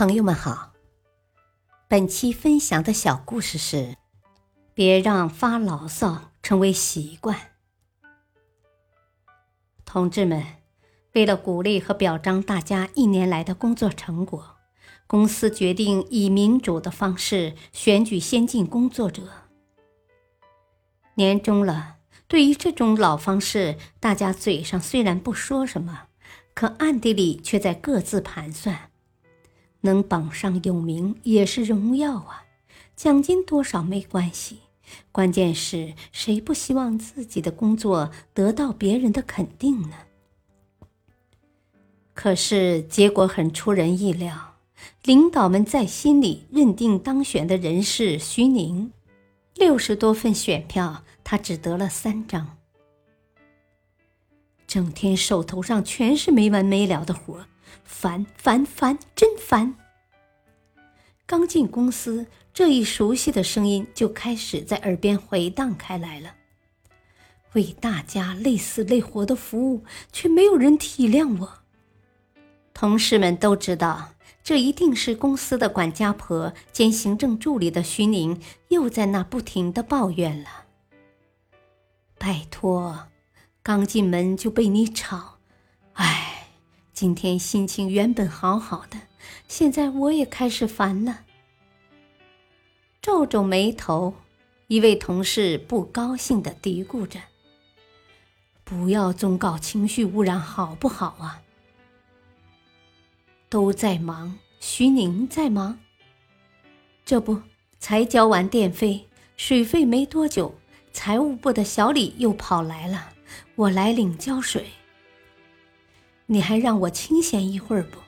朋友们好，本期分享的小故事是：别让发牢骚成为习惯。同志们，为了鼓励和表彰大家一年来的工作成果，公司决定以民主的方式选举先进工作者。年终了，对于这种老方式，大家嘴上虽然不说什么，可暗地里却在各自盘算。能榜上有名也是荣耀啊，奖金多少没关系，关键是谁不希望自己的工作得到别人的肯定呢？可是结果很出人意料，领导们在心里认定当选的人是徐宁，六十多份选票，他只得了三张，整天手头上全是没完没了的活。烦烦烦，真烦！刚进公司，这一熟悉的声音就开始在耳边回荡开来了。为大家累死累活的服务，却没有人体谅我。同事们都知道，这一定是公司的管家婆兼行政助理的徐宁又在那不停的抱怨了。拜托，刚进门就被你吵，今天心情原本好好的，现在我也开始烦了。皱皱眉头，一位同事不高兴的嘀咕着：“不要总搞情绪污染，好不好啊？”都在忙，徐宁在忙。这不，才交完电费、水费没多久，财务部的小李又跑来了，我来领交水。你还让我清闲一会儿不？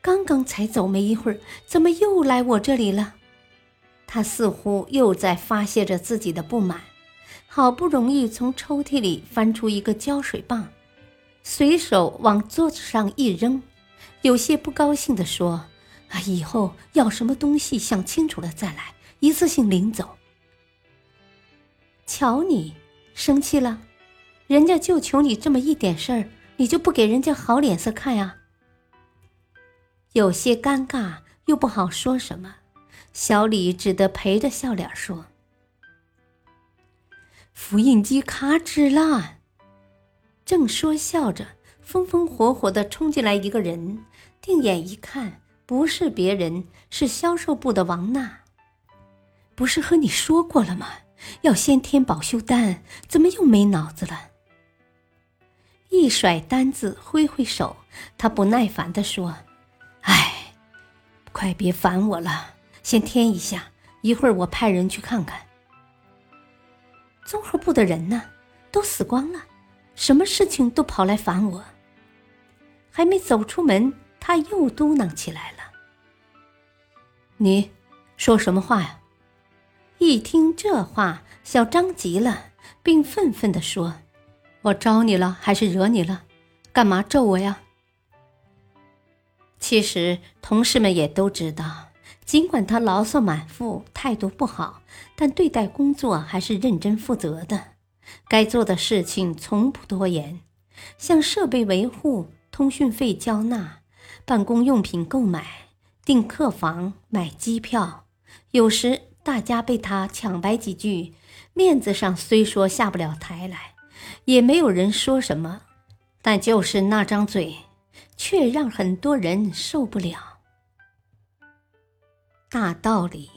刚刚才走没一会儿，怎么又来我这里了？他似乎又在发泄着自己的不满，好不容易从抽屉里翻出一个胶水棒，随手往桌子上一扔，有些不高兴地说：“啊，以后要什么东西想清楚了再来，一次性领走。”瞧你生气了，人家就求你这么一点事儿。你就不给人家好脸色看呀？有些尴尬又不好说什么，小李只得陪着笑脸说：“复印机卡纸了。”正说笑着，风风火火的冲进来一个人，定眼一看，不是别人，是销售部的王娜。不是和你说过了吗？要先填保修单，怎么又没脑子了？一甩单子，挥挥手，他不耐烦地说：“哎，快别烦我了，先添一下，一会儿我派人去看看。”综合部的人呢，都死光了，什么事情都跑来烦我。还没走出门，他又嘟囔起来了：“你说什么话呀？”一听这话，小张急了，并愤愤地说。我招你了还是惹你了？干嘛咒我呀？其实同事们也都知道，尽管他牢骚满腹、态度不好，但对待工作还是认真负责的。该做的事情从不拖延，像设备维护、通讯费交纳、办公用品购买、订客房、买机票。有时大家被他抢白几句，面子上虽说下不了台来。也没有人说什么，但就是那张嘴，却让很多人受不了。大道理，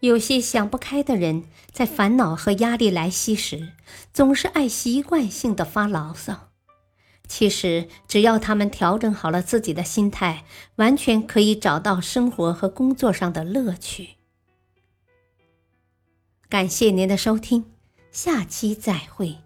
有些想不开的人，在烦恼和压力来袭时，总是爱习惯性的发牢骚。其实，只要他们调整好了自己的心态，完全可以找到生活和工作上的乐趣。感谢您的收听，下期再会。